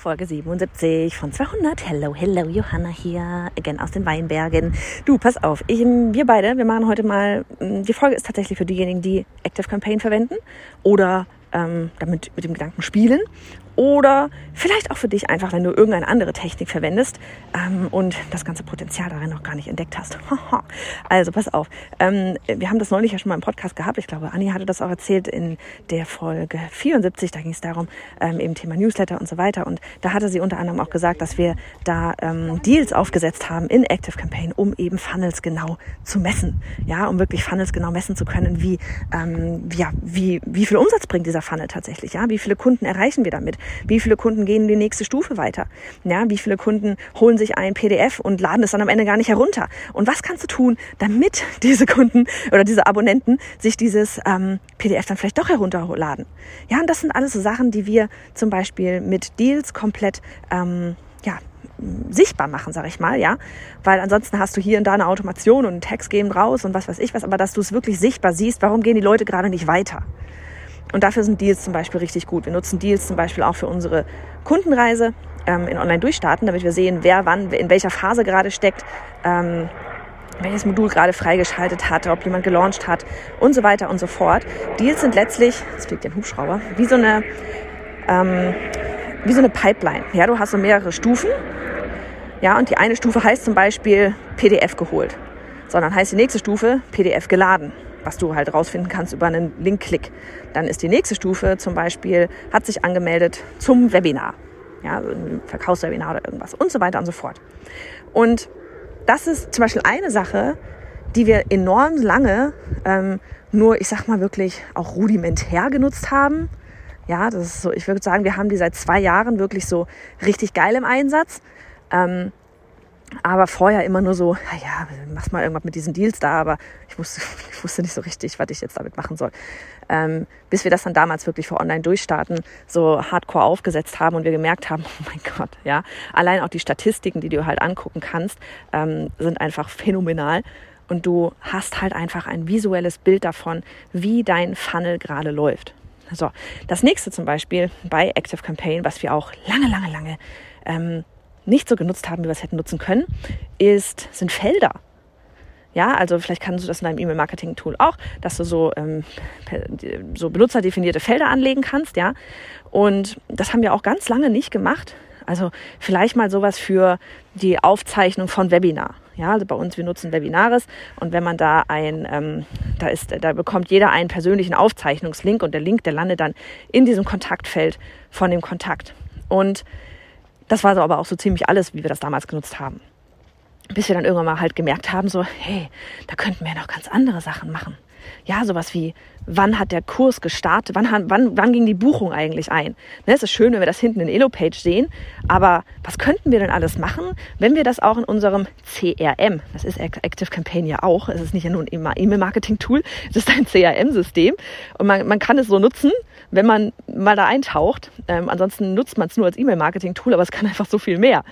Folge 77 von 200. Hello, hello, Johanna hier, again aus den Weinbergen. Du, pass auf, ich, wir beide, wir machen heute mal, die Folge ist tatsächlich für diejenigen, die Active Campaign verwenden oder ähm, damit mit dem Gedanken spielen oder vielleicht auch für dich einfach, wenn du irgendeine andere Technik verwendest ähm, und das ganze Potenzial darin noch gar nicht entdeckt hast. also pass auf, ähm, wir haben das neulich ja schon mal im Podcast gehabt. Ich glaube, Anni hatte das auch erzählt in der Folge 74. Da ging es darum, ähm, eben Thema Newsletter und so weiter. Und da hatte sie unter anderem auch gesagt, dass wir da ähm, Deals aufgesetzt haben in Active Campaign, um eben Funnels genau zu messen. Ja, um wirklich Funnels genau messen zu können, wie, ähm, ja, wie, wie viel Umsatz bringt dieser Funnel tatsächlich. Ja, wie viele Kunden erreichen wir damit? Wie viele Kunden gehen in die nächste Stufe weiter? Ja, wie viele Kunden holen sich ein PDF und laden es dann am Ende gar nicht herunter? Und was kannst du tun, damit diese Kunden oder diese Abonnenten sich dieses ähm, PDF dann vielleicht doch herunterladen? Ja, und das sind alles so Sachen, die wir zum Beispiel mit Deals komplett ähm, ja, sichtbar machen, sag ich mal, ja, weil ansonsten hast du hier und da eine Automation und einen Text geben raus und was weiß ich was, aber dass du es wirklich sichtbar siehst, warum gehen die Leute gerade nicht weiter? Und dafür sind Deals zum Beispiel richtig gut. Wir nutzen Deals zum Beispiel auch für unsere Kundenreise ähm, in Online-Durchstarten, damit wir sehen, wer wann, in welcher Phase gerade steckt, ähm, welches Modul gerade freigeschaltet hat, ob jemand gelauncht hat und so weiter und so fort. Deals sind letztlich, jetzt fliegt ein Hubschrauber, wie so eine, ähm, wie so eine Pipeline. Ja, du hast so mehrere Stufen. Ja, und die eine Stufe heißt zum Beispiel PDF geholt. Sondern heißt die nächste Stufe PDF geladen was du halt rausfinden kannst über einen Link-Klick. Dann ist die nächste Stufe zum Beispiel, hat sich angemeldet zum Webinar. Ja, also ein Verkaufswebinar oder irgendwas und so weiter und so fort. Und das ist zum Beispiel eine Sache, die wir enorm lange ähm, nur, ich sag mal wirklich auch rudimentär genutzt haben. Ja, das ist so, ich würde sagen, wir haben die seit zwei Jahren wirklich so richtig geil im Einsatz. Ähm, aber vorher immer nur so, ja, mach mal irgendwas mit diesen Deals da, aber ich wusste, ich wusste nicht so richtig, was ich jetzt damit machen soll. Ähm, bis wir das dann damals wirklich für online durchstarten, so hardcore aufgesetzt haben und wir gemerkt haben, oh mein Gott, ja, allein auch die Statistiken, die du halt angucken kannst, ähm, sind einfach phänomenal. Und du hast halt einfach ein visuelles Bild davon, wie dein Funnel gerade läuft. So, das nächste zum Beispiel bei Active Campaign, was wir auch lange, lange, lange ähm, nicht so genutzt haben, wie wir es hätten nutzen können, ist, sind Felder. Ja, also vielleicht kannst du das in deinem E-Mail-Marketing-Tool auch, dass du so, ähm, so benutzerdefinierte Felder anlegen kannst, ja. Und das haben wir auch ganz lange nicht gemacht. Also vielleicht mal sowas für die Aufzeichnung von Webinar. Ja, also bei uns, wir nutzen Webinaris und wenn man da ein, ähm, da ist, da bekommt jeder einen persönlichen Aufzeichnungslink und der Link, der landet dann in diesem Kontaktfeld von dem Kontakt. Und das war so aber auch so ziemlich alles, wie wir das damals genutzt haben. Bis wir dann irgendwann mal halt gemerkt haben, so, hey, da könnten wir noch ganz andere Sachen machen. Ja, sowas wie, wann hat der Kurs gestartet, wann, wann, wann ging die Buchung eigentlich ein? Ne, es ist schön, wenn wir das hinten in Elo-Page sehen, aber was könnten wir denn alles machen, wenn wir das auch in unserem CRM, das ist Active Campaign ja auch, es ist nicht nur ein E-Mail-Marketing-Tool, es ist ein CRM-System und man, man kann es so nutzen, wenn man mal da eintaucht. Ähm, ansonsten nutzt man es nur als E-Mail-Marketing-Tool, aber es kann einfach so viel mehr.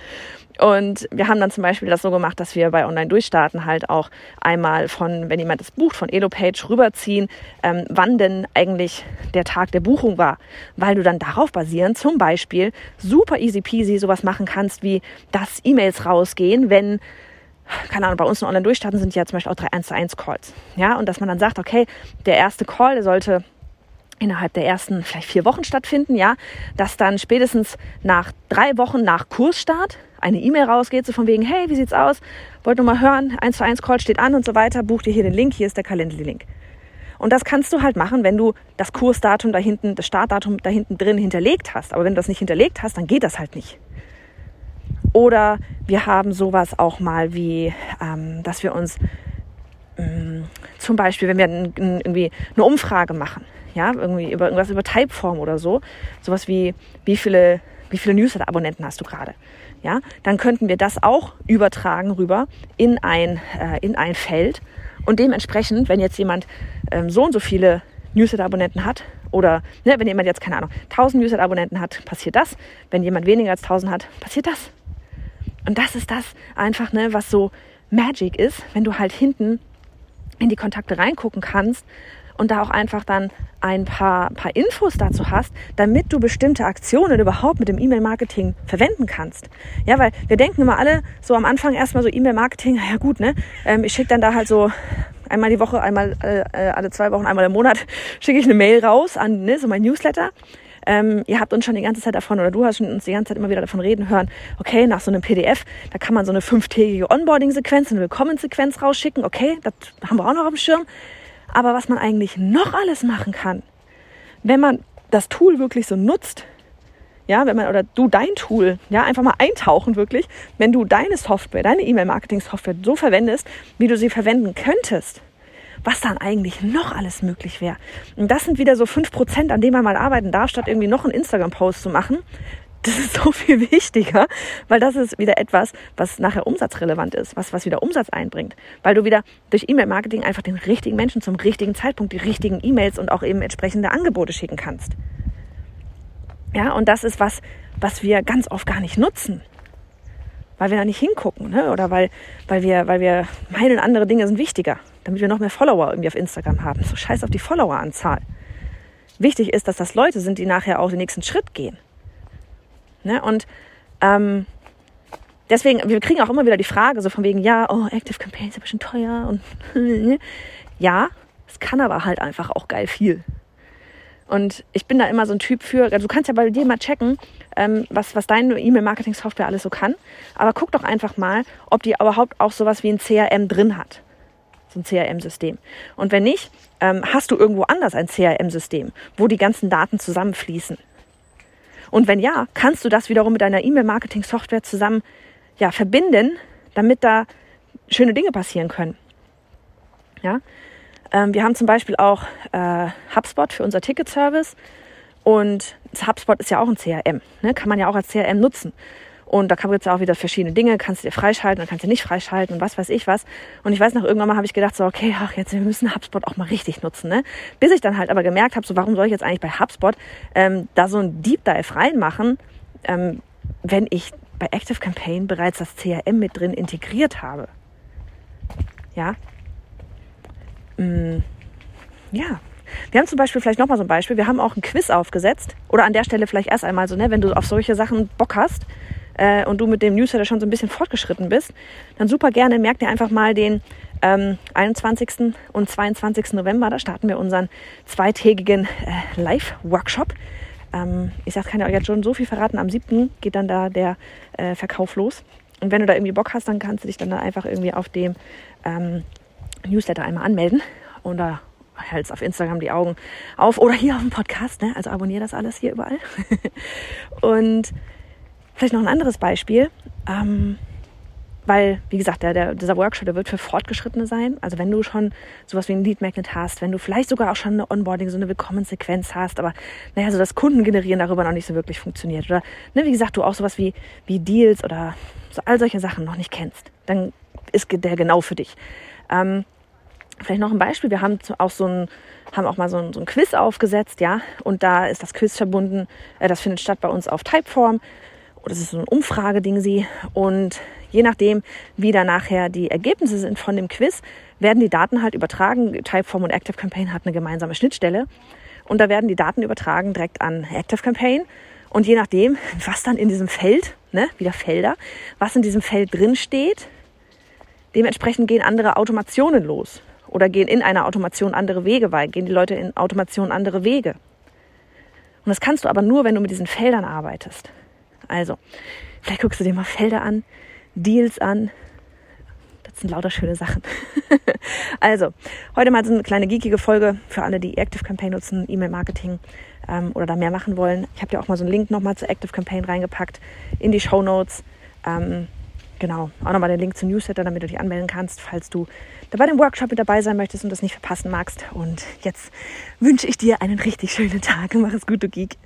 Und wir haben dann zum Beispiel das so gemacht, dass wir bei Online-Durchstarten halt auch einmal von, wenn jemand das bucht, von Elo-Page rüberziehen, ähm, wann denn eigentlich der Tag der Buchung war. Weil du dann darauf basierend zum Beispiel super easy peasy sowas machen kannst, wie dass E-Mails rausgehen, wenn keine Ahnung, bei uns in Online-Durchstarten sind ja zum Beispiel auch drei 1 zu 1 Calls. Ja, und dass man dann sagt, okay, der erste Call, der sollte innerhalb der ersten vielleicht vier Wochen stattfinden, ja, dass dann spätestens nach drei Wochen nach Kursstart eine E-Mail rausgeht, so von wegen, hey, wie sieht's aus? Wollt nur mal hören, 1 zu 1 Call steht an und so weiter, buch dir hier den Link, hier ist der Calendly-Link. Und das kannst du halt machen, wenn du das Kursdatum da hinten, das Startdatum da hinten drin hinterlegt hast. Aber wenn du das nicht hinterlegt hast, dann geht das halt nicht. Oder wir haben sowas auch mal wie, ähm, dass wir uns ähm, zum Beispiel, wenn wir irgendwie eine Umfrage machen, ja, irgendwie über irgendwas über Typeform oder so, sowas wie, wie viele, wie viele Newsletter-Abonnenten hast du gerade? Ja, dann könnten wir das auch übertragen rüber in ein, äh, in ein Feld und dementsprechend, wenn jetzt jemand ähm, so und so viele Newsletter-Abonnenten hat oder ne, wenn jemand jetzt, keine Ahnung, 1000 Newsletter-Abonnenten hat, passiert das. Wenn jemand weniger als 1000 hat, passiert das. Und das ist das einfach, ne, was so Magic ist, wenn du halt hinten in die Kontakte reingucken kannst und da auch einfach dann ein paar, paar Infos dazu hast, damit du bestimmte Aktionen überhaupt mit dem E-Mail-Marketing verwenden kannst. Ja, weil wir denken immer alle so am Anfang erstmal so E-Mail-Marketing, ja gut, ne? Ähm, ich schicke dann da halt so einmal die Woche, einmal äh, äh, alle zwei Wochen, einmal im Monat schicke ich eine Mail raus an ne, so mein Newsletter. Ähm, ihr habt uns schon die ganze Zeit davon, oder du hast uns die ganze Zeit immer wieder davon reden hören, okay, nach so einem PDF, da kann man so eine fünftägige Onboarding-Sequenz, eine Willkommenssequenz rausschicken, okay, das haben wir auch noch auf dem Schirm. Aber was man eigentlich noch alles machen kann, wenn man das Tool wirklich so nutzt, ja, wenn man oder du dein Tool, ja, einfach mal eintauchen wirklich, wenn du deine Software, deine E-Mail-Marketing-Software so verwendest, wie du sie verwenden könntest, was dann eigentlich noch alles möglich wäre. Und das sind wieder so fünf Prozent, an denen man mal arbeiten darf, statt irgendwie noch einen Instagram-Post zu machen. Das ist so viel wichtiger, weil das ist wieder etwas, was nachher umsatzrelevant ist, was, was wieder Umsatz einbringt. Weil du wieder durch E-Mail-Marketing einfach den richtigen Menschen zum richtigen Zeitpunkt die richtigen E-Mails und auch eben entsprechende Angebote schicken kannst. Ja, und das ist was, was wir ganz oft gar nicht nutzen. Weil wir da nicht hingucken, ne? Oder weil, weil wir, weil wir meinen, andere Dinge sind wichtiger, damit wir noch mehr Follower irgendwie auf Instagram haben. So scheiß auf die Followeranzahl. Wichtig ist, dass das Leute sind, die nachher auch den nächsten Schritt gehen. Ne? Und ähm, deswegen, wir kriegen auch immer wieder die Frage, so von wegen, ja, oh, Active Campaign ist ja bestimmt teuer und ja, es kann aber halt einfach auch geil viel. Und ich bin da immer so ein Typ für, also du kannst ja bei dir mal checken, ähm, was, was deine E-Mail-Marketing-Software alles so kann. Aber guck doch einfach mal, ob die überhaupt auch sowas wie ein CRM drin hat. So ein CRM-System. Und wenn nicht, ähm, hast du irgendwo anders ein CRM-System, wo die ganzen Daten zusammenfließen. Und wenn ja, kannst du das wiederum mit deiner E-Mail-Marketing-Software zusammen ja, verbinden, damit da schöne Dinge passieren können. Ja, ähm, wir haben zum Beispiel auch äh, HubSpot für unser Ticket-Service. Und HubSpot ist ja auch ein CRM. Ne? Kann man ja auch als CRM nutzen. Und da gibt es ja auch wieder verschiedene Dinge. Kannst du dir freischalten, dann kannst du nicht freischalten und was weiß ich was. Und ich weiß noch, irgendwann mal habe ich gedacht, so, okay, ach, jetzt wir müssen HubSpot auch mal richtig nutzen. Ne? Bis ich dann halt aber gemerkt habe, so, warum soll ich jetzt eigentlich bei HubSpot ähm, da so ein Deep Dive reinmachen, ähm, wenn ich bei Active Campaign bereits das CRM mit drin integriert habe. Ja, Mm, ja, wir haben zum Beispiel vielleicht nochmal so ein Beispiel. Wir haben auch ein Quiz aufgesetzt. Oder an der Stelle vielleicht erst einmal so, ne, wenn du auf solche Sachen Bock hast äh, und du mit dem Newsletter schon so ein bisschen fortgeschritten bist, dann super gerne merk dir einfach mal den ähm, 21. und 22. November. Da starten wir unseren zweitägigen äh, Live-Workshop. Ähm, ich sag, kann ja euch jetzt schon so viel verraten. Am 7. geht dann da der äh, Verkauf los. Und wenn du da irgendwie Bock hast, dann kannst du dich dann da einfach irgendwie auf dem ähm, Newsletter einmal anmelden und da hältst auf Instagram die Augen auf oder hier auf dem Podcast. Ne? Also abonniere das alles hier überall. und vielleicht noch ein anderes Beispiel. Ähm, weil, wie gesagt, der, der, dieser Workshop, der wird für Fortgeschrittene sein. Also wenn du schon sowas wie ein Lead Magnet hast, wenn du vielleicht sogar auch schon eine Onboarding, so eine Willkommenssequenz hast, aber naja, so das Kundengenerieren darüber noch nicht so wirklich funktioniert. Oder, ne, wie gesagt, du auch sowas wie, wie Deals oder so all solche Sachen noch nicht kennst, dann ist der genau für dich. Ähm, vielleicht noch ein Beispiel. Wir haben auch so ein, haben auch mal so ein, so ein Quiz aufgesetzt, ja. Und da ist das Quiz verbunden. Äh, das findet statt bei uns auf Typeform. Das ist so ein Umfrageding sie. Und je nachdem, wie da nachher die Ergebnisse sind von dem Quiz, werden die Daten halt übertragen. Typeform und Active Campaign hat eine gemeinsame Schnittstelle. Und da werden die Daten übertragen direkt an Active Campaign. Und je nachdem, was dann in diesem Feld, ne, wieder Felder, was in diesem Feld drin steht, Dementsprechend gehen andere Automationen los oder gehen in einer Automation andere Wege, weil gehen die Leute in Automation andere Wege. Und das kannst du aber nur, wenn du mit diesen Feldern arbeitest. Also, vielleicht guckst du dir mal Felder an, Deals an. Das sind lauter schöne Sachen. also, heute mal so eine kleine geekige Folge für alle, die Active Campaign nutzen, E-Mail-Marketing ähm, oder da mehr machen wollen. Ich habe dir auch mal so einen Link nochmal zu Active Campaign reingepackt in die Show Notes. Ähm, Genau, auch nochmal den Link zum Newsletter, damit du dich anmelden kannst, falls du da bei dem Workshop mit dabei sein möchtest und das nicht verpassen magst. Und jetzt wünsche ich dir einen richtig schönen Tag. Mach es gut, du Geek.